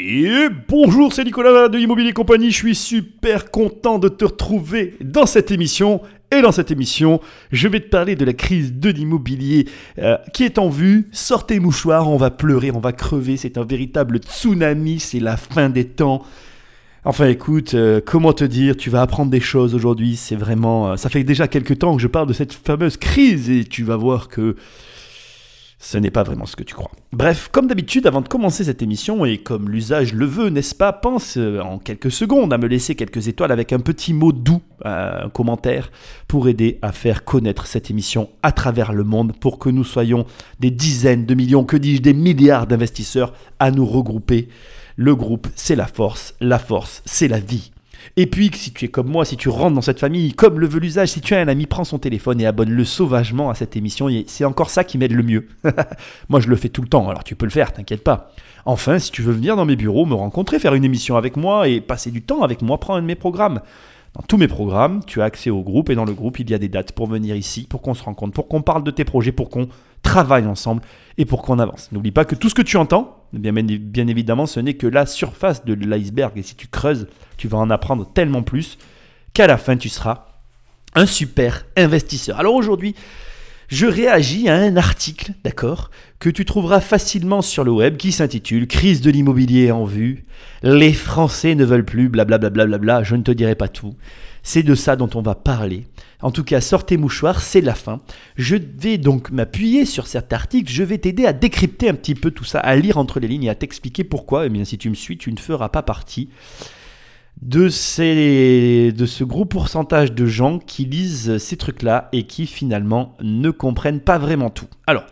Et bonjour, c'est Nicolas de Immobilier Compagnie. Je suis super content de te retrouver dans cette émission. Et dans cette émission, je vais te parler de la crise de l'immobilier euh, qui est en vue. Sortez mouchoirs, on va pleurer, on va crever. C'est un véritable tsunami, c'est la fin des temps. Enfin écoute, euh, comment te dire, tu vas apprendre des choses aujourd'hui. C'est vraiment... euh, ça fait déjà quelques temps que je parle de cette fameuse crise et tu vas voir que ce n'est pas vraiment ce que tu crois. Bref, comme d'habitude, avant de commencer cette émission, et comme l'usage le veut, n'est-ce pas, pense euh, en quelques secondes à me laisser quelques étoiles avec un petit mot doux, euh, un commentaire, pour aider à faire connaître cette émission à travers le monde, pour que nous soyons des dizaines de millions, que dis-je, des milliards d'investisseurs à nous regrouper. Le groupe, c'est la force, la force, c'est la vie. Et puis, si tu es comme moi, si tu rentres dans cette famille, comme le veut l'usage, si tu as un ami, prends son téléphone et abonne-le sauvagement à cette émission. C'est encore ça qui m'aide le mieux. moi, je le fais tout le temps, alors tu peux le faire, t'inquiète pas. Enfin, si tu veux venir dans mes bureaux, me rencontrer, faire une émission avec moi et passer du temps avec moi, prends un de mes programmes. Dans tous mes programmes, tu as accès au groupe et dans le groupe, il y a des dates pour venir ici, pour qu'on se rencontre, pour qu'on parle de tes projets, pour qu'on travaille ensemble et pour qu'on avance. N'oublie pas que tout ce que tu entends, eh bien, bien évidemment, ce n'est que la surface de l'iceberg et si tu creuses, tu vas en apprendre tellement plus qu'à la fin, tu seras un super investisseur. Alors aujourd'hui, je réagis à un article, d'accord, que tu trouveras facilement sur le web qui s'intitule Crise de l'immobilier en vue. Les Français ne veulent plus, blablabla, bla bla bla, je ne te dirai pas tout. C'est de ça dont on va parler. En tout cas, sortez mouchoirs, c'est la fin. Je vais donc m'appuyer sur cet article, je vais t'aider à décrypter un petit peu tout ça, à lire entre les lignes et à t'expliquer pourquoi. Eh bien, si tu me suis, tu ne feras pas partie de, ces, de ce gros pourcentage de gens qui lisent ces trucs-là et qui finalement ne comprennent pas vraiment tout. Alors,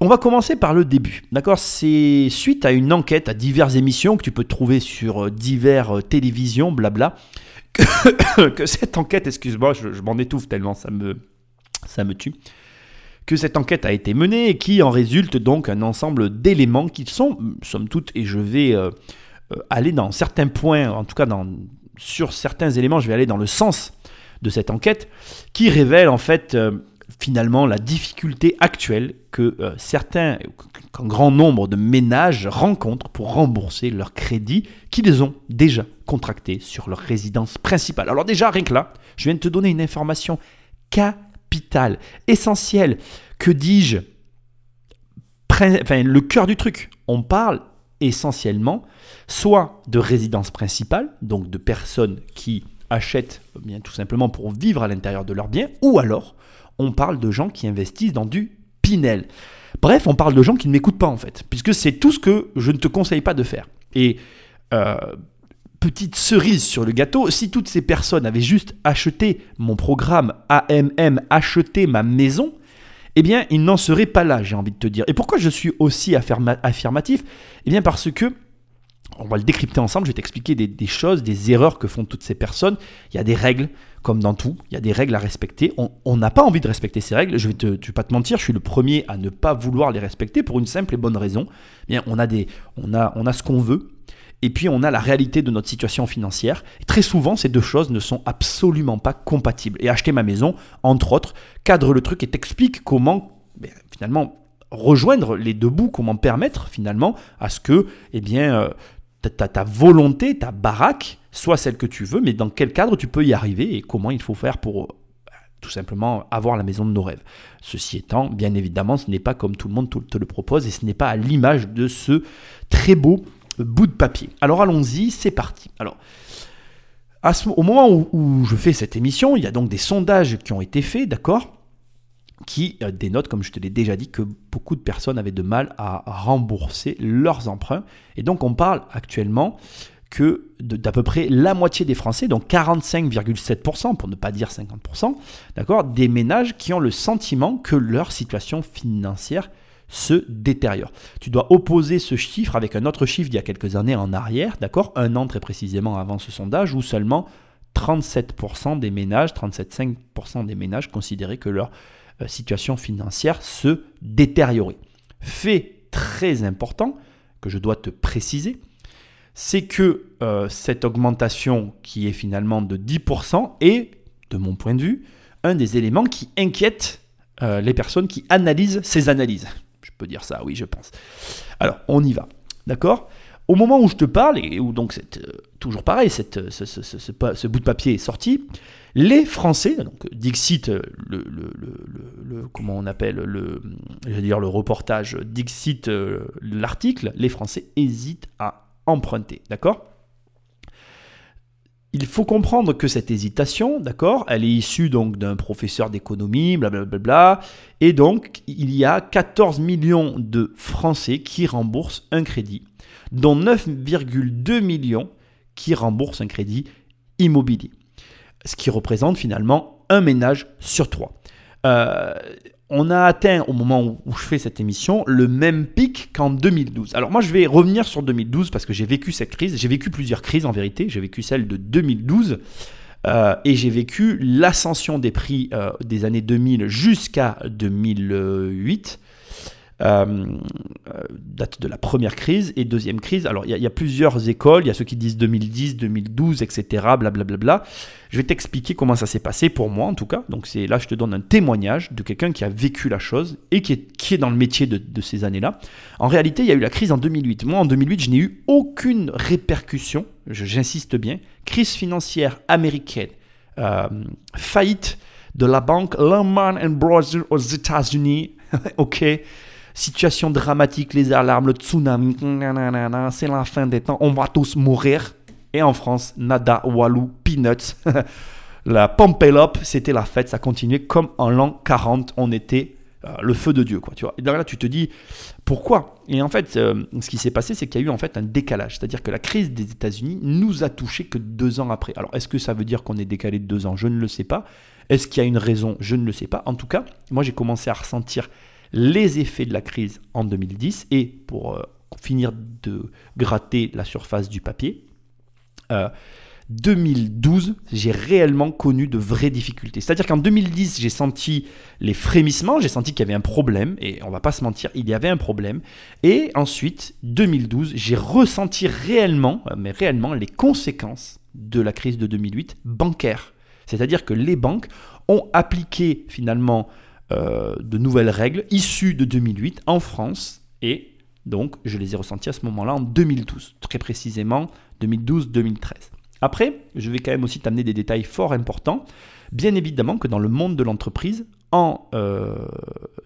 on va commencer par le début. D'accord? C'est suite à une enquête à diverses émissions que tu peux trouver sur diverses télévisions, blabla, que, que cette enquête, excuse-moi, je, m'en étouffe tellement ça me, ça me tue, que cette enquête a été menée et qui en résulte donc un ensemble d'éléments qui sont, somme toute, et je vais euh, euh, aller dans certains points, en tout cas dans, sur certains éléments, je vais aller dans le sens de cette enquête, qui révèle en fait euh, finalement la difficulté actuelle que euh, certains, qu'un grand nombre de ménages rencontrent pour rembourser leurs crédits qu'ils ont déjà contractés sur leur résidence principale. Alors déjà, rien que là, je viens de te donner une information capitale, essentielle, que dis-je, enfin, le cœur du truc. On parle essentiellement soit de résidence principale, donc de personnes qui achètent eh bien tout simplement pour vivre à l'intérieur de leur bien, ou alors on parle de gens qui investissent dans du Pinel. Bref, on parle de gens qui ne m'écoutent pas en fait, puisque c'est tout ce que je ne te conseille pas de faire. Et euh, petite cerise sur le gâteau, si toutes ces personnes avaient juste acheté mon programme AMM, acheté ma maison, eh bien, ils n'en seraient pas là, j'ai envie de te dire. Et pourquoi je suis aussi affirma- affirmatif? Eh bien, parce que on va le décrypter ensemble, je vais t'expliquer des, choses, des erreurs que font toutes ces personnes. Il y a des règles, comme dans tout, il y a des règles à respecter. On- n'a pas envie de respecter ces règles, je vais, te, pas te mentir, je suis le premier à ne pas vouloir les respecter pour une simple et bonne raison. Eh Bien, on a, des, on a, on a ce qu'on veut, et puis on a la réalité de notre situation financière. Et très souvent, ces deux choses ne sont absolument pas compatibles. Et acheter ma maison, entre autres, cadre le truc et t'explique comment, ben, finalement, rejoindre les deux bouts, comment permettre finalement à ce que, eh bien, euh, ta, volonté, ta baraque, soit celle que tu veux, mais dans quel cadre tu peux y arriver et comment il faut faire pour euh, tout simplement avoir la maison de nos rêves. Ceci étant, bien évidemment, ce n'est pas comme tout le monde te le propose et ce n'est pas à l'image de ce très beau bout de papier. Alors allons-y, c'est parti. Alors, au moment où, je fais cette émission, il y a donc des sondages qui ont été faits, d'accord qui euh, dénotent, comme je te l'ai déjà dit, que beaucoup de personnes avaient de mal à rembourser leurs emprunts. Et donc on parle actuellement que d'à peu près la moitié des Français, donc 45,7%, pour ne pas dire 50%, d'accord, des ménages qui ont le sentiment que leur situation financière se détériore. Tu dois opposer ce chiffre avec un autre chiffre d'il y a quelques années en arrière, d'accord, un an très précisément avant ce sondage, où seulement 37% des ménages, 37,5% des ménages considéraient que leur euh, situation financière se détériorait. Fait très important que je dois te préciser, c'est que euh, cette augmentation qui est finalement de 10% est, de mon point de vue, un des éléments qui inquiète euh, les personnes qui analysent ces analyses. Je peux dire ça, oui, je pense. Alors, on y va. D'accord? Au moment où je te parle, et où donc c'est euh, toujours pareil, cette, ce, ce, ce, ce, bout de papier est sorti, les Français, donc Dixit, le, le, le, comment on appelle le, dire le reportage, Dixit l'article, les Français hésitent à emprunter, d'accord? Il faut comprendre que cette hésitation, d'accord, elle est issue donc d'un professeur d'économie, blablabla, et donc il y a 14 millions de Français qui remboursent un crédit, dont 9,2 millions qui remboursent un crédit immobilier, ce qui représente finalement un ménage sur trois. Euh, on a atteint au moment où je fais cette émission le même pic qu'en 2012. Alors moi je vais revenir sur 2012 parce que j'ai vécu cette crise, j'ai vécu plusieurs crises en vérité, j'ai vécu celle de 2012 euh, et j'ai vécu l'ascension des prix euh, des années 2000 jusqu'à 2008. Euh, date de la première crise et deuxième crise. Alors, il y, a plusieurs écoles. Il y a ceux qui disent 2010, 2012, etc. Blablabla. Je vais t'expliquer comment ça s'est passé pour moi, en tout cas. Donc, là, je te donne un témoignage de quelqu'un qui a vécu la chose et qui est, dans le métier de, de ces années-là. En réalité, il y a eu la crise en 2008. Moi, en 2008, je n'ai eu aucune répercussion. J'insiste bien. Crise financière américaine. Euh, faillite de la banque Lehman Brothers aux États-Unis. ok situation dramatique, les alarmes, le tsunami, c'est la fin des temps, on va tous mourir. Et en France, nada, walou, peanuts. la Pompelope, c'était la fête, ça continuait comme en l'an 40, on était euh, le feu de Dieu, quoi, tu vois. Et là, tu te dis, pourquoi? Et en fait, euh, ce qui s'est passé, c'est qu'il y a eu en fait un décalage. C'est-à-dire que la crise des États-Unis nous a touché que deux ans après. Alors, est-ce que ça veut dire qu'on est décalé de deux ans? Je ne le sais pas. Est-ce qu'il y a une raison? Je ne le sais pas. En tout cas, moi, j'ai commencé à ressentir les effets de la crise en 2010 et pour euh, finir de gratter la surface du papier, 2012, euh, j'ai réellement connu de vraies difficultés. C'est-à-dire qu'en 2010, j'ai senti les frémissements, j'ai senti qu'il y avait un problème, et on va pas se mentir, il y avait un problème. Et ensuite, 2012, j'ai ressenti réellement, euh, mais réellement, les conséquences de la crise de 2008 bancaire. C'est-à-dire que les banques ont appliqué finalement euh, de nouvelles règles issues de 2008 en France et donc je les ai ressenties à ce moment-là en 2012, très précisément 2012-2013. Après, je vais quand même aussi t'amener des détails fort importants. Bien évidemment que dans le monde de l'entreprise, en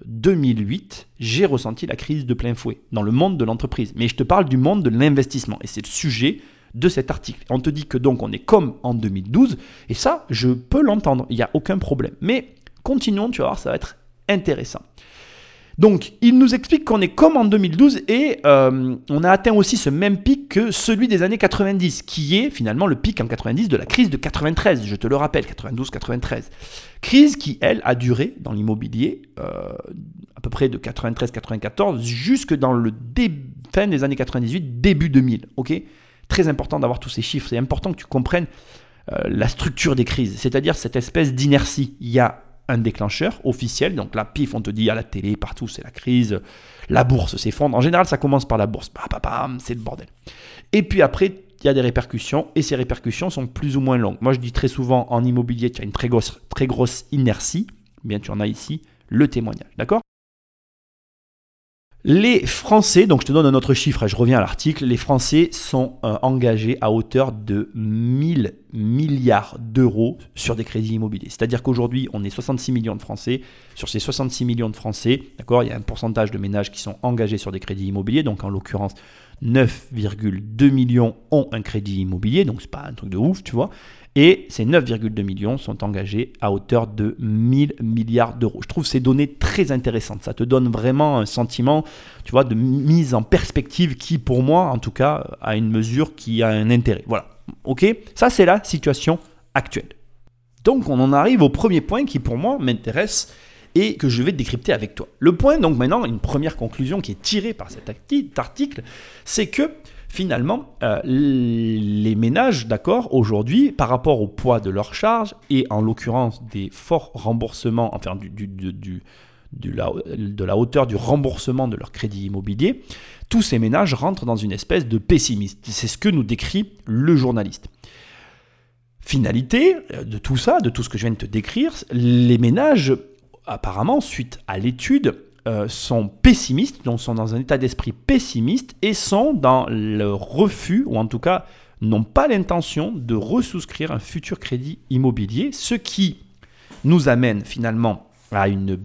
2008, euh, j'ai ressenti la crise de plein fouet dans le monde de l'entreprise. Mais je te parle du monde de l'investissement et c'est le sujet de cet article. On te dit que donc on est comme en 2012 et ça, je peux l'entendre, il n'y a aucun problème. Mais continuons, tu vas voir, ça va être intéressant. Donc, il nous explique qu'on est comme en 2012 et euh, on a atteint aussi ce même pic que celui des années 90, qui est finalement le pic en 90 de la crise de 93, je te le rappelle, 92-93. Crise qui, elle, a duré dans l'immobilier euh, à peu près de 93-94 jusque dans le fin des années 98, début 2000. Ok? Très important d'avoir tous ces chiffres, c'est important que tu comprennes euh, la structure des crises, c'est-à-dire cette espèce d'inertie. Il y a un déclencheur officiel. Donc là, pif, on te dit à la télé, partout, c'est la crise, la bourse s'effondre. En général, ça commence par la bourse. c'est le bordel. Et puis après, il y a des répercussions et ces répercussions sont plus ou moins longues. Moi, je dis très souvent en immobilier, tu as une très grosse, très grosse inertie. Bien, tu en as ici le témoignage. D'accord? Les Français, donc je te donne un autre chiffre, je reviens à l'article, les Français sont euh, engagés à hauteur de 1000 milliards d'euros sur des crédits immobiliers. C'est-à-dire qu'aujourd'hui, on est 66 millions de Français. Sur ces 66 millions de Français, d'accord, il y a un pourcentage de ménages qui sont engagés sur des crédits immobiliers. Donc en l'occurrence, 9,2 millions ont un crédit immobilier, donc c'est pas un truc de ouf, tu vois. Et ces 9,2 millions sont engagés à hauteur de 1000 milliards d'euros. Je trouve ces données très intéressantes. Ça te donne vraiment un sentiment, tu vois, de mise en perspective qui, pour moi, en tout cas, a une mesure qui a un intérêt. Voilà. Ok Ça, c'est la situation actuelle. Donc, on en arrive au premier point qui, pour moi, m'intéresse et que je vais décrypter avec toi. Le point, donc maintenant, une première conclusion qui est tirée par cet article, c'est que finalement, euh, les ménages, d'accord, aujourd'hui, par rapport au poids de leur charge, et en l'occurrence des forts remboursements, enfin du, de la hauteur du remboursement de leur crédit immobilier, tous ces ménages rentrent dans une espèce de pessimisme. C'est ce que nous décrit le journaliste. Finalité euh, de tout ça, de tout ce que je viens de te décrire, les ménages, apparemment, suite à l'étude, euh, sont pessimistes, donc sont dans un état d'esprit pessimiste et sont dans le refus, ou en tout cas n'ont pas l'intention de resouscrire un futur crédit immobilier, ce qui nous amène finalement à une,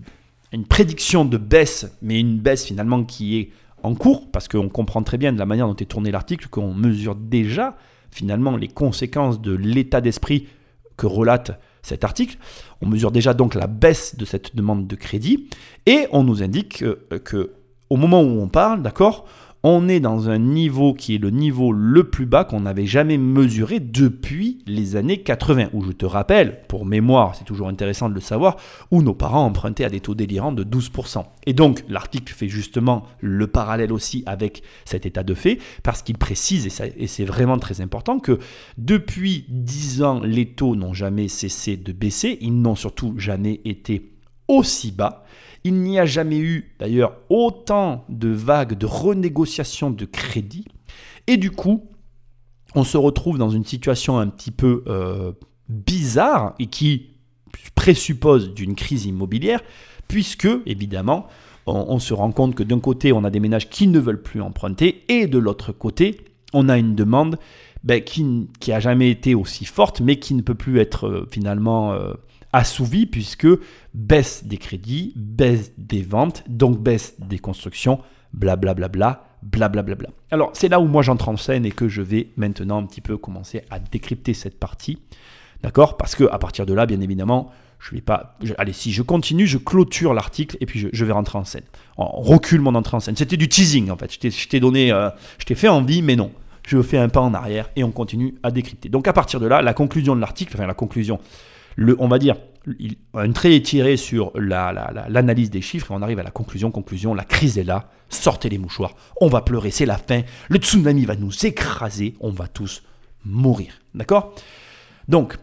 une prédiction de baisse, mais une baisse finalement qui est en cours, parce qu'on comprend très bien de la manière dont est tourné l'article qu'on mesure déjà finalement les conséquences de l'état d'esprit que relate cet article. On mesure déjà donc la baisse de cette demande de crédit et on nous indique que, que au moment où on parle, d'accord, on est dans un niveau qui est le niveau le plus bas qu'on n'avait jamais mesuré depuis les années 80, où je te rappelle, pour mémoire, c'est toujours intéressant de le savoir, où nos parents empruntaient à des taux délirants de 12%. Et donc l'article fait justement le parallèle aussi avec cet état de fait, parce qu'il précise, et, c'est vraiment très important, que depuis 10 ans, les taux n'ont jamais cessé de baisser, ils n'ont surtout jamais été aussi bas. Il n'y a jamais eu d'ailleurs autant de vagues de renégociation de crédit. Et du coup, on se retrouve dans une situation un petit peu euh, bizarre et qui présuppose d'une crise immobilière, puisque évidemment, on, se rend compte que d'un côté, on a des ménages qui ne veulent plus emprunter, et de l'autre côté, on a une demande ben, qui, qui a jamais été aussi forte, mais qui ne peut plus être euh, finalement euh, assouvi puisque baisse des crédits, baisse des ventes, donc baisse des constructions, blablabla, blablabla. Bla Alors c'est là où moi j'entre en scène et que je vais maintenant un petit peu commencer à décrypter cette partie. D'accord? Parce que à partir de là, bien évidemment, je vais pas. allez, si je continue, je clôture l'article et puis je, vais rentrer en scène. On recule mon entrée en scène. C'était du teasing en fait. Je t'ai donné, euh, je t'ai fait envie, mais non. Je fais un pas en arrière et on continue à décrypter. Donc à partir de là, la conclusion de l'article, enfin la conclusion, on va dire, un trait est tiré sur l'analyse des chiffres et on arrive à la conclusion, conclusion, la crise est là, sortez les mouchoirs, on va pleurer, c'est la fin, le tsunami va nous écraser, on va tous mourir. D'accord? Donc,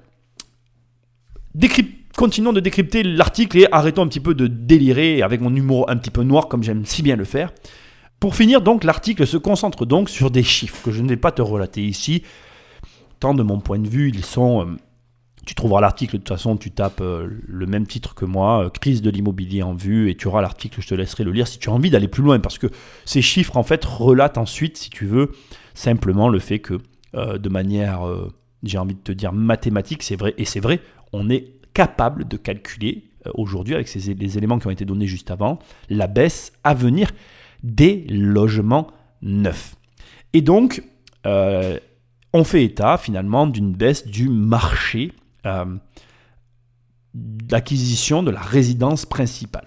continuons de décrypter l'article et arrêtons un petit peu de délirer avec mon humour un petit peu noir comme j'aime si bien le faire. Pour finir, donc, l'article se concentre donc sur des chiffres que je ne vais pas te relater ici. Tant de mon point de vue, ils sont... Tu trouveras l'article, de toute façon, tu tapes euh, le même titre que moi, euh, crise de l'immobilier en vue, et tu auras l'article, je te laisserai le lire si tu as envie d'aller plus loin, parce que ces chiffres, en fait, relatent ensuite, si tu veux, simplement le fait que, euh, de manière, j'ai envie de te dire, mathématique, c'est vrai, et c'est vrai, on est capable de calculer aujourd'hui, avec ces, les éléments qui ont été donnés juste avant, la baisse à venir des logements neufs. Et donc, on fait état finalement d'une baisse du marché euh, d'acquisition de la résidence principale.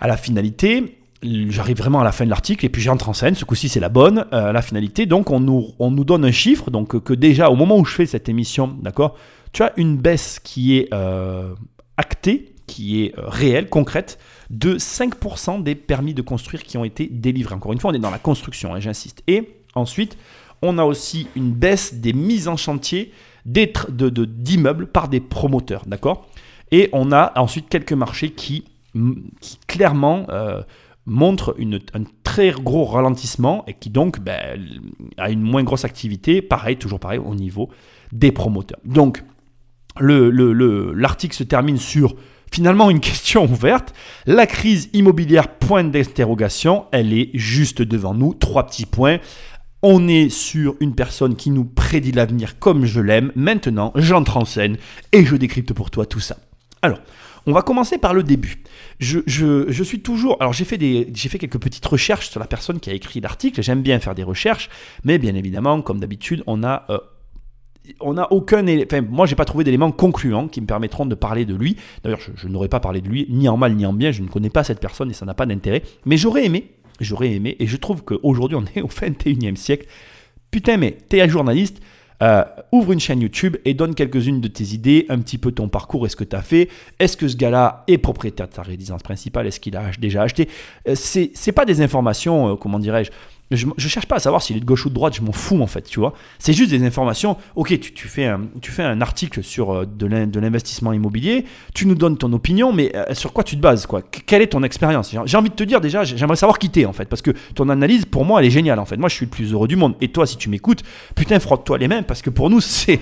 À la finalité, j'arrive vraiment à la fin de l'article et puis j'entre en scène, ce coup-ci c'est la bonne, euh, la finalité, donc on nous, on nous donne un chiffre, donc que déjà au moment où je fais cette émission, d'accord, tu as une baisse qui est euh, actée, qui est réelle, concrète, de 5% des permis de construire qui ont été délivrés. Encore une fois, on est dans la construction, hein, j'insiste. Et ensuite, on a aussi une baisse des mises en chantier d'immeubles par des promoteurs, d'accord? Et on a ensuite quelques marchés qui, clairement euh, montrent une, un très gros ralentissement et qui donc ben, a une moins grosse activité, pareil, toujours pareil, au niveau des promoteurs. Donc, l'article le, le, se termine sur finalement une question ouverte. La crise immobilière, point d'interrogation, elle est juste devant nous. Trois petits points. On est sur une personne qui nous prédit l'avenir comme je l'aime. Maintenant, j'entre en scène et je décrypte pour toi tout ça. Alors, on va commencer par le début. Je, suis toujours. Alors, j'ai fait, quelques petites recherches sur la personne qui a écrit l'article. J'aime bien faire des recherches, mais bien évidemment, comme d'habitude, on a. Euh, n'a aucun enfin, moi j'ai pas trouvé d'éléments concluants qui me permettront de parler de lui. D'ailleurs, je, je n'aurais pas parlé de lui ni en mal ni en bien, je ne connais pas cette personne et ça n'a pas d'intérêt. Mais j'aurais aimé J'aurais aimé, et je trouve qu'aujourd'hui on est au 21e siècle. Putain, mais t'es un journaliste, euh, ouvre une chaîne YouTube et donne quelques-unes de tes idées, un petit peu ton parcours, est-ce que tu as fait, est-ce que ce gars-là est propriétaire de sa résidence principale, est-ce qu'il a déjà acheté? Euh, c'est pas des informations, euh, comment dirais-je, je, je cherche pas à savoir s'il est de gauche ou de droite, je m'en fous en fait, tu vois. C'est juste des informations. Ok, tu, fais, un, article sur euh, de l'investissement immobilier, tu nous donnes ton opinion, mais euh, sur quoi tu te bases quoi? Quelle est ton expérience? J'ai envie de te dire déjà, j'aimerais savoir qui t'es en fait, parce que ton analyse pour moi elle est géniale en fait. Moi je suis le plus heureux du monde. Et toi, si tu m'écoutes, putain, frotte-toi les mains, parce que pour nous c'est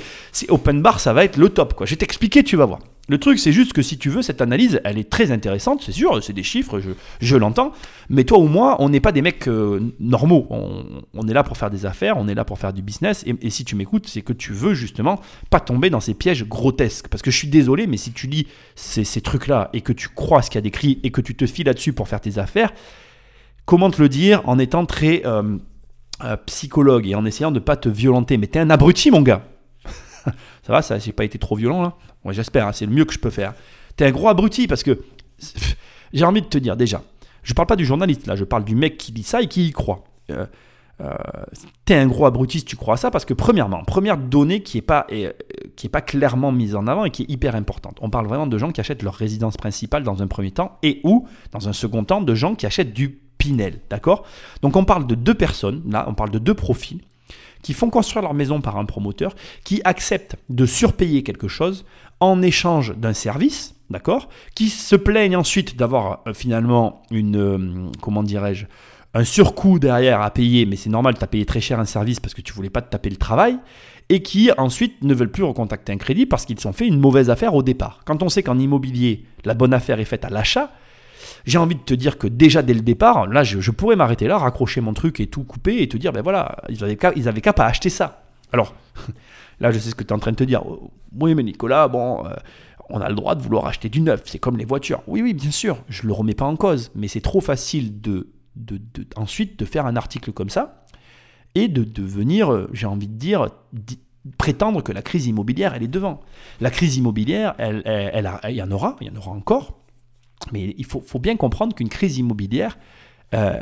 open bar, ça va être le top quoi. Je vais t'expliquer, tu vas voir. Le truc, c'est juste que si tu veux, cette analyse, elle est très intéressante, c'est sûr, c'est des chiffres, je, je l'entends, mais toi ou moi, on n'est pas des mecs euh, normaux. On, est là pour faire des affaires, on est là pour faire du business, et, si tu m'écoutes, c'est que tu veux justement pas tomber dans ces pièges grotesques. Parce que je suis désolé, mais si tu lis ces, ces trucs-là, et que tu crois ce qu'il y a décrit, et que tu te fies là-dessus pour faire tes affaires, comment te le dire en étant très euh, euh, psychologue et en essayant de pas te violenter? Mais t'es un abruti, mon gars ça va, ça, j'ai pas été trop violent là Ouais, j'espère, hein, c'est le mieux que je peux faire. T'es un gros abruti parce que j'ai envie de te dire déjà, je parle pas du journaliste là, je parle du mec qui dit ça et qui y croit. Euh, euh, t'es un gros abruti si tu crois à ça parce que premièrement, première donnée qui est pas euh, qui est pas clairement mise en avant et qui est hyper importante. On parle vraiment de gens qui achètent leur résidence principale dans un premier temps et ou dans un second temps de gens qui achètent du Pinel, d'accord? Donc on parle de deux personnes, là on parle de deux profils qui font construire leur maison par un promoteur, qui acceptent de surpayer quelque chose en échange d'un service, d'accord Qui se plaignent ensuite d'avoir euh, finalement une, euh, comment dirais-je, un surcoût derrière à payer, mais c'est normal, tu as payé très cher un service parce que tu voulais pas te taper le travail, et qui ensuite ne veulent plus recontacter un crédit parce qu'ils ont fait une mauvaise affaire au départ. Quand on sait qu'en immobilier, la bonne affaire est faite à l'achat, j'ai envie de te dire que déjà dès le départ, là, je, pourrais m'arrêter là, raccrocher mon truc et tout couper et te dire, ben voilà, ils avaient qu'à, ils avaient qu'à pas acheter ça. Alors, là, je sais ce que tu es en train de te dire. Oui, mais Nicolas, bon, euh, on a le droit de vouloir acheter du neuf, c'est comme les voitures. Oui, oui, bien sûr, je le remets pas en cause, mais c'est trop facile de, de, ensuite de faire un article comme ça et de devenir, euh, j'ai envie de dire, prétendre que la crise immobilière, elle est devant. La crise immobilière, elle, elle, il y en aura, il y en aura encore, mais il faut, bien comprendre qu'une crise immobilière, euh,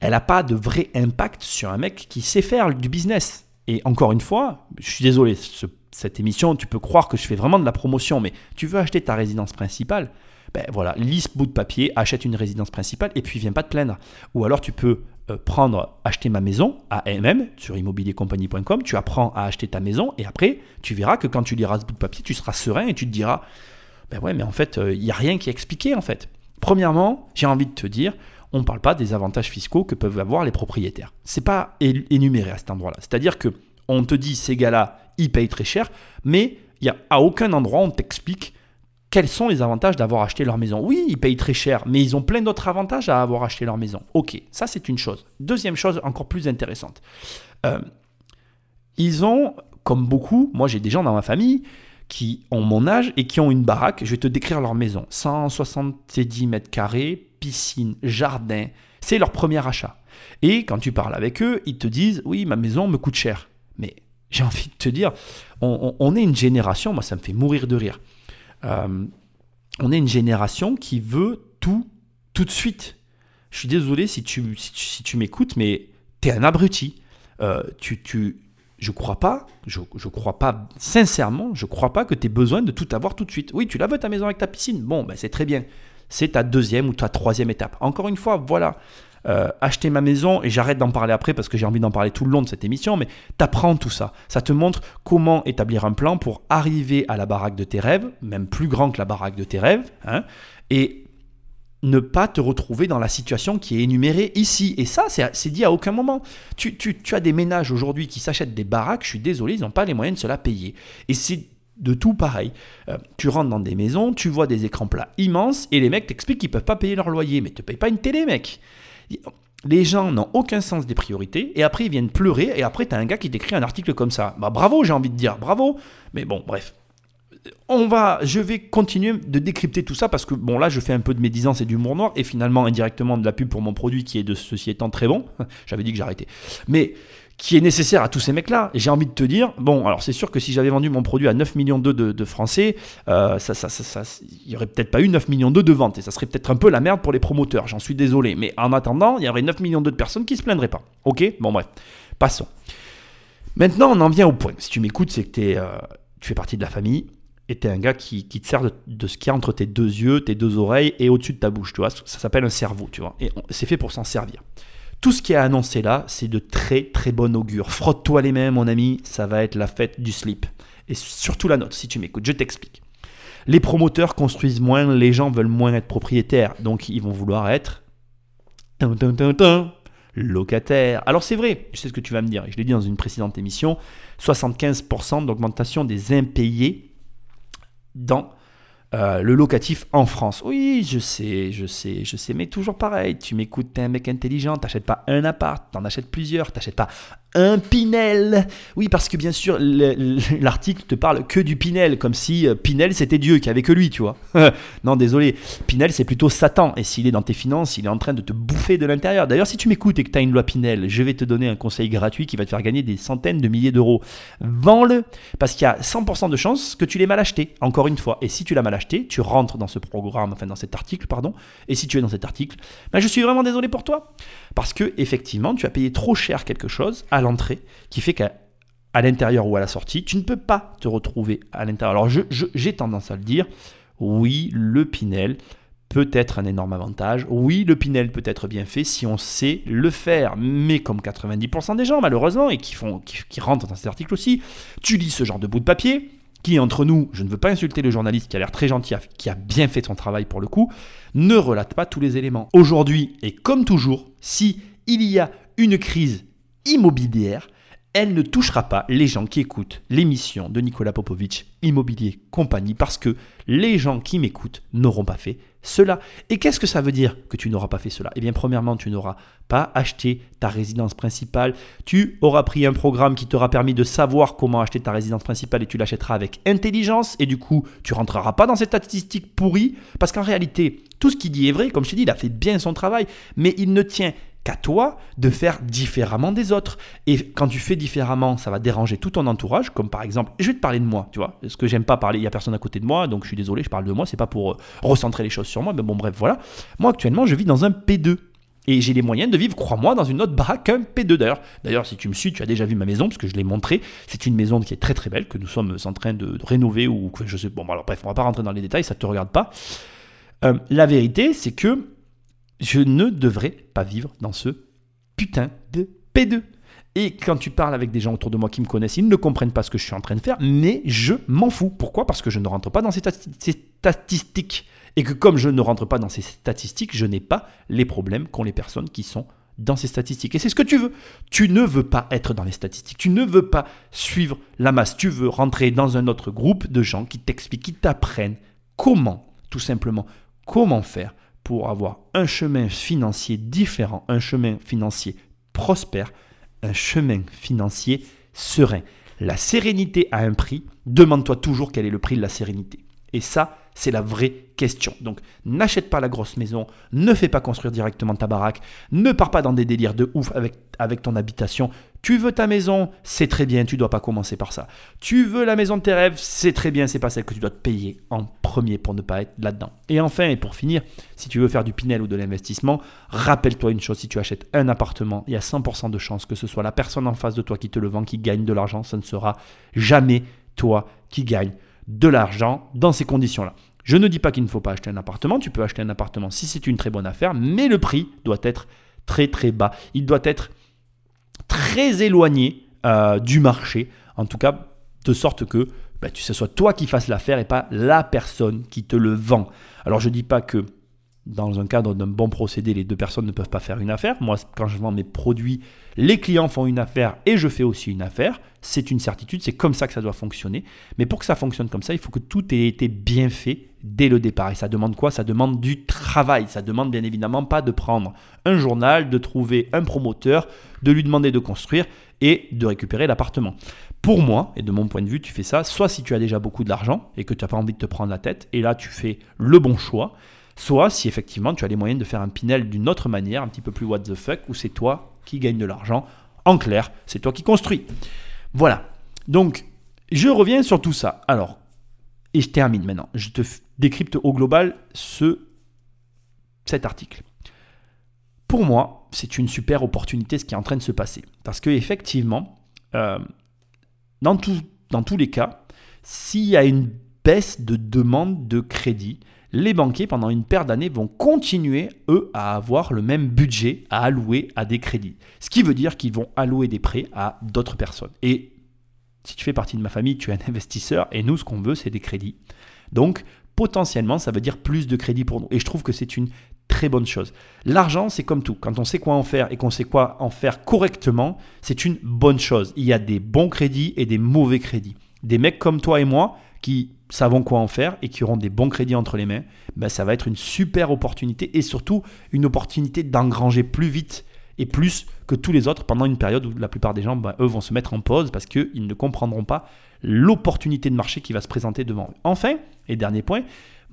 elle n'a pas de vrai impact sur un mec qui sait faire du business. Et encore une fois, je suis désolé, cette émission, tu peux croire que je fais vraiment de la promotion, mais tu veux acheter ta résidence principale, ben voilà, lis ce bout de papier, achète une résidence principale et puis viens pas te plaindre. Ou alors tu peux euh, prendre, acheter ma maison à MM sur immobiliercompagnie.com, tu apprends à acheter ta maison et après tu verras que quand tu liras ce bout de papier, tu seras serein et tu te diras ben ouais, mais en fait, il euh, n'y a rien qui est expliqué en fait. Premièrement, j'ai envie de te dire, on ne parle pas des avantages fiscaux que peuvent avoir les propriétaires. C'est pas énuméré à cet endroit-là. C'est-à-dire que on te dit ces gars-là, ils payent très cher, mais y a à aucun endroit on t'explique quels sont les avantages d'avoir acheté leur maison. Oui, ils payent très cher, mais ils ont plein d'autres avantages à avoir acheté leur maison. Ok, ça c'est une chose. Deuxième chose encore plus intéressante. Euh, ils ont, comme beaucoup, moi j'ai des gens dans ma famille qui ont mon âge et qui ont une baraque. Je vais te décrire leur maison. 170 mètres carrés, piscine, jardin. C'est leur premier achat. Et quand tu parles avec eux, ils te disent Oui, ma maison me coûte cher. Mais j'ai envie de te dire, on, est une génération, moi ça me fait mourir de rire. Euh, on est une génération qui veut tout tout de suite. Je suis désolé si tu, si tu, m'écoutes, mais tu es un abruti. Euh, tu, tu, je crois pas, je, crois pas, sincèrement, je crois pas que tu aies besoin de tout avoir tout de suite. Oui, tu la veux ta maison avec ta piscine, bon, ben c'est très bien. C'est ta deuxième ou ta troisième étape. Encore une fois, voilà, euh, acheter ma maison, et j'arrête d'en parler après parce que j'ai envie d'en parler tout le long de cette émission, mais t'apprends tout ça. Ça te montre comment établir un plan pour arriver à la baraque de tes rêves, même plus grand que la baraque de tes rêves, hein, et ne pas te retrouver dans la situation qui est énumérée ici. Et ça, c'est dit à aucun moment. Tu, as des ménages aujourd'hui qui s'achètent des baraques, je suis désolé, ils n'ont pas les moyens de se la payer. Et c'est de tout pareil. Euh, tu rentres dans des maisons, tu vois des écrans plats immenses, et les mecs t'expliquent qu'ils peuvent pas payer leur loyer. Mais te payes pas une télé, mec. Les gens n'ont aucun sens des priorités, et après ils viennent pleurer, et après tu as un gars qui t'écrit un article comme ça. Bah bravo, j'ai envie de dire, bravo. Mais bon, bref, on va, je vais continuer de décrypter tout ça parce que bon là je fais un peu de médisance et d'humour noir et finalement indirectement de la pub pour mon produit qui est de ceci étant très bon. J'avais dit que j'arrêtais, mais qui est nécessaire à tous ces mecs-là. J'ai envie de te dire, bon, alors c'est sûr que si j'avais vendu mon produit à 9 millions de, de Français, euh, ça, ça, ça, il n'y aurait peut-être pas eu 9 millions de ventes et ça serait peut-être un peu la merde pour les promoteurs. J'en suis désolé, mais en attendant, il y aurait 9 millions de personnes qui se plaindraient pas. Ok, bon bref, passons. Maintenant, on en vient au point. Si tu m'écoutes, c'est que es, euh, tu fais partie de la famille et t'es un gars qui, te sert de, ce qu'il y a entre tes deux yeux, tes deux oreilles et au-dessus de ta bouche, tu vois. Ça s'appelle un cerveau, tu vois. Et c'est fait pour s'en servir. Tout ce qui est annoncé là, c'est de très très bon augure. Frotte-toi les mains, mon ami, ça va être la fête du slip. Et surtout la note, si tu m'écoutes, je t'explique. Les promoteurs construisent moins, les gens veulent moins être propriétaires, donc ils vont vouloir être locataires. Alors c'est vrai, je sais ce que tu vas me dire, je l'ai dit dans une précédente émission, 75% d'augmentation des impayés dans euh, le locatif en France. Oui, je sais, je sais, je sais, mais toujours pareil. Tu m'écoutes, t'es un mec intelligent, t'achètes pas un appart, t'en achètes plusieurs, t'achètes pas un Pinel. Oui, parce que bien sûr, l'article te parle que du Pinel, comme si euh, Pinel c'était Dieu, qui avait que lui, tu vois. non, désolé. Pinel c'est plutôt Satan, et s'il est dans tes finances, il est en train de te bouffer de l'intérieur. D'ailleurs, si tu m'écoutes et que tu as une loi Pinel, je vais te donner un conseil gratuit qui va te faire gagner des centaines de milliers d'euros. Vends-le, parce qu'il y a 100% de chances que tu l'aies mal acheté, encore une fois. Et si tu l'as mal acheté, tu rentres dans ce programme, enfin dans cet article, pardon, et si tu es dans cet article, ben, je suis vraiment désolé pour toi. Parce que, effectivement, tu as payé trop cher quelque chose l'entrée qui fait qu'à l'intérieur ou à la sortie, tu ne peux pas te retrouver à l'intérieur. Alors j'ai tendance à le dire, oui, le Pinel peut être un énorme avantage. Oui, le Pinel peut être bien fait si on sait le faire. Mais comme 90% des gens, malheureusement, et qui, font, qui, rentrent dans cet article aussi, tu lis ce genre de bout de papier, qui entre nous, je ne veux pas insulter le journaliste qui a l'air très gentil, qui a bien fait son travail pour le coup, ne relate pas tous les éléments. Aujourd'hui, et comme toujours, si il y a une crise immobilière, elle ne touchera pas les gens qui écoutent l'émission de Nicolas Popovic, Immobilier Compagnie, parce que les gens qui m'écoutent n'auront pas fait cela. Et qu'est-ce que ça veut dire que tu n'auras pas fait cela? Eh bien, premièrement, tu n'auras pas acheté ta résidence principale, tu auras pris un programme qui t'aura permis de savoir comment acheter ta résidence principale et tu l'achèteras avec intelligence, et du coup, tu rentreras pas dans ces statistiques pourries, parce qu'en réalité, tout ce qu'il dit est vrai, comme je t'ai dit, il a fait bien son travail, mais il ne tient qu'à toi de faire différemment des autres. Et quand tu fais différemment, ça va déranger tout ton entourage, comme par exemple, je vais te parler de moi, tu vois, ce que j'aime pas parler, il y a personne à côté de moi, donc je suis désolé, je parle de moi, c'est pas pour euh, recentrer les choses sur moi, mais bon bref, voilà. Moi actuellement, je vis dans un P2. Et j'ai les moyens de vivre, crois-moi, dans une autre baraque qu'un P2 d'ailleurs. D'ailleurs, si tu me suis, tu as déjà vu ma maison, parce que je l'ai montré. C'est une maison qui est très très belle, que nous sommes en train de, rénover, ou que je sais. Bon, alors bref, on va pas rentrer dans les détails, ça te regarde pas. Euh, la vérité, c'est que je ne devrais pas vivre dans ce putain de P2. Et quand tu parles avec des gens autour de moi qui me connaissent, ils ne comprennent pas ce que je suis en train de faire, mais je m'en fous. Pourquoi? Parce que je ne rentre pas dans ces, statistiques. Et que comme je ne rentre pas dans ces statistiques, je n'ai pas les problèmes qu'ont les personnes qui sont dans ces statistiques. Et c'est ce que tu veux. Tu ne veux pas être dans les statistiques. Tu ne veux pas suivre la masse. Tu veux rentrer dans un autre groupe de gens qui t'expliquent, qui t'apprennent comment, tout simplement, comment faire pour avoir un chemin financier différent, un chemin financier prospère, un chemin financier serein. La sérénité a un prix. Demande-toi toujours quel est le prix de la sérénité. Et ça, c'est la vraie question. Donc, n'achète pas la grosse maison, ne fais pas construire directement ta baraque, ne pars pas dans des délires de ouf avec, ton habitation. Tu veux ta maison, c'est très bien, tu dois pas commencer par ça. Tu veux la maison de tes rêves, c'est très bien, c'est pas celle que tu dois te payer en premier pour ne pas être là-dedans. Et enfin, et pour finir, si tu veux faire du Pinel ou de l'investissement, rappelle-toi une chose, si tu achètes un appartement, il y a 100% de chances que ce soit la personne en face de toi qui te le vend, qui gagne de l'argent, ce ne sera jamais toi qui gagne de l'argent dans ces conditions-là. Je ne dis pas qu'il ne faut pas acheter un appartement, tu peux acheter un appartement si c'est une très bonne affaire, mais le prix doit être très très bas. Il doit être très éloigné euh, du marché, en tout cas de sorte que bah, tu, ce soit toi qui fasses l'affaire et pas la personne qui te le vend. Alors je ne dis pas que dans un cadre d'un bon procédé, les deux personnes ne peuvent pas faire une affaire. Moi, quand je vends mes produits, les clients font une affaire et je fais aussi une affaire. C'est une certitude, c'est comme ça que ça doit fonctionner. Mais pour que ça fonctionne comme ça, il faut que tout ait été bien fait dès le départ. Et ça demande quoi? Ça demande du travail. Ça demande bien évidemment pas de prendre un journal, de trouver un promoteur, de lui demander de construire et de récupérer l'appartement. Pour moi, et de mon point de vue, tu fais ça soit si tu as déjà beaucoup d'argent et que tu n'as pas envie de te prendre la tête, et là tu fais le bon choix soit si effectivement tu as les moyens de faire un Pinel d'une autre manière, un petit peu plus what the fuck, où c'est toi qui gagne de l'argent. En clair, c'est toi qui construis. Voilà. Donc, je reviens sur tout ça. Alors, et je termine maintenant. Je te décrypte au global ce, cet article. Pour moi, c'est une super opportunité ce qui est en train de se passer. Parce que effectivement, euh, dans, dans tous les cas, s'il y a une baisse de demande de crédit, les banquiers, pendant une paire d'années, vont continuer, eux, à avoir le même budget à allouer à des crédits. Ce qui veut dire qu'ils vont allouer des prêts à d'autres personnes. Et si tu fais partie de ma famille, tu es un investisseur, et nous, ce qu'on veut, c'est des crédits. Donc, potentiellement, ça veut dire plus de crédits pour nous. Et je trouve que c'est une très bonne chose. L'argent, c'est comme tout. Quand on sait quoi en faire et qu'on sait quoi en faire correctement, c'est une bonne chose. Il y a des bons crédits et des mauvais crédits. Des mecs comme toi et moi qui savons quoi en faire et qui auront des bons crédits entre les mains, ben ça va être une super opportunité et surtout une opportunité d'engranger plus vite et plus que tous les autres pendant une période où la plupart des gens, ben, eux, vont se mettre en pause parce qu'ils ne comprendront pas l'opportunité de marché qui va se présenter devant eux. Enfin, et dernier point,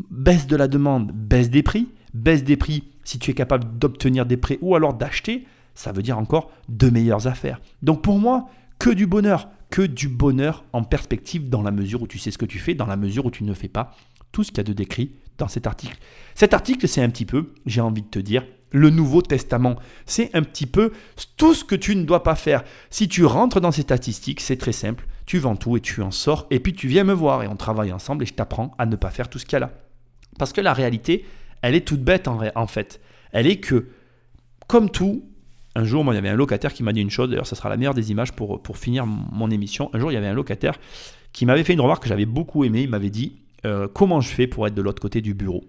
baisse de la demande, baisse des prix, baisse des prix si tu es capable d'obtenir des prêts ou alors d'acheter, ça veut dire encore de meilleures affaires. Donc pour moi, que du bonheur, que du bonheur en perspective dans la mesure où tu sais ce que tu fais, dans la mesure où tu ne fais pas tout ce qu'il y a de décrit dans cet article. Cet article, c'est un petit peu, j'ai envie de te dire, le Nouveau Testament. C'est un petit peu tout ce que tu ne dois pas faire. Si tu rentres dans ces statistiques, c'est très simple. Tu vends tout et tu en sors. Et puis tu viens me voir et on travaille ensemble et je t'apprends à ne pas faire tout ce qu'il y a là. Parce que la réalité, elle est toute bête en, en fait. Elle est que, comme tout, un jour, moi, il y avait un locataire qui m'a dit une chose, d'ailleurs, ça sera la meilleure des images pour, finir mon émission. Un jour, il y avait un locataire qui m'avait fait une remarque que j'avais beaucoup aimée. Il m'avait dit euh, Comment je fais pour être de l'autre côté du bureau?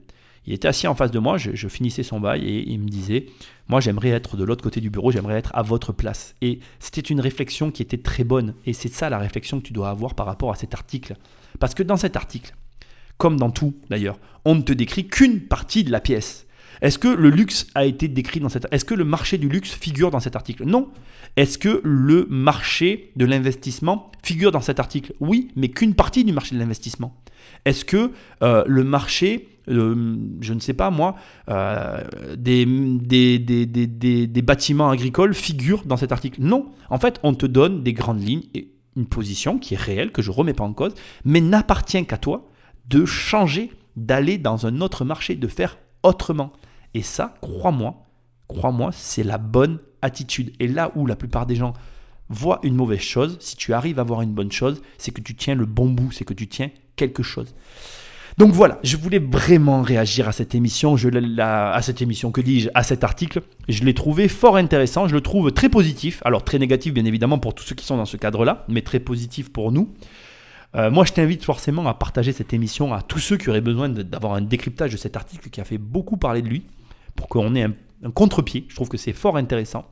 Il était assis en face de moi, je, finissais son bail et il me disait Moi, j'aimerais être de l'autre côté du bureau, j'aimerais être à votre place. Et c'était une réflexion qui était très bonne. Et c'est ça la réflexion que tu dois avoir par rapport à cet article. Parce que dans cet article, comme dans tout d'ailleurs, on ne te décrit qu'une partie de la pièce. Est-ce que le luxe a été décrit dans cette Est-ce que le marché du luxe figure dans cet article? Non. Est-ce que le marché de l'investissement figure dans cet article? Oui, mais qu'une partie du marché de l'investissement. Est-ce que euh, le marché, euh, je ne sais pas moi, euh, des, des, bâtiments agricoles figure dans cet article? Non. En fait, on te donne des grandes lignes et une position qui est réelle, que je ne remets pas en cause, mais n'appartient qu'à toi de changer, d'aller dans un autre marché, de faire autrement. Et ça, crois-moi, crois-moi, c'est la bonne attitude. Et là où la plupart des gens voient une mauvaise chose, si tu arrives à voir une bonne chose, c'est que tu tiens le bon bout, c'est que tu tiens quelque chose. Donc voilà, je voulais vraiment réagir à cette émission, à cette émission, que dis-je, à cet article. Je l'ai trouvé fort intéressant, je le trouve très positif, alors très négatif bien évidemment pour tous ceux qui sont dans ce cadre-là, mais très positif pour nous. Euh, moi, je t'invite forcément à partager cette émission à tous ceux qui auraient besoin d'avoir un décryptage de cet article qui a fait beaucoup parler de lui pour qu'on ait un, contre-pied. Je trouve que c'est fort intéressant.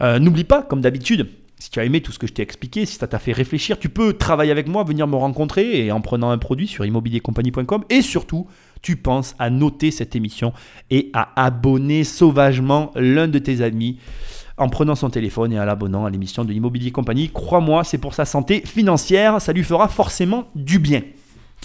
Euh, n'oublie pas, comme d'habitude, si tu as aimé tout ce que je t'ai expliqué, si ça t'a fait réfléchir, tu peux travailler avec moi, venir me rencontrer et en prenant un produit sur immobiliercompagnie.com. Et surtout, tu penses à noter cette émission et à abonner sauvagement l'un de tes amis en prenant son téléphone et en l'abonnant à l'émission de l'immobilier compagnie. Crois-moi, c'est pour sa santé financière, ça lui fera forcément du bien.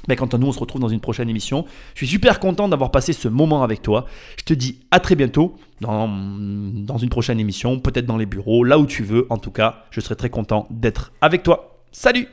Ben, quant à nous, on se retrouve dans une prochaine émission. Je suis super content d'avoir passé ce moment avec toi. Je te dis à très bientôt dans, dans une prochaine émission, peut-être dans les bureaux, là où tu veux. En tout cas, je serai très content d'être avec toi. Salut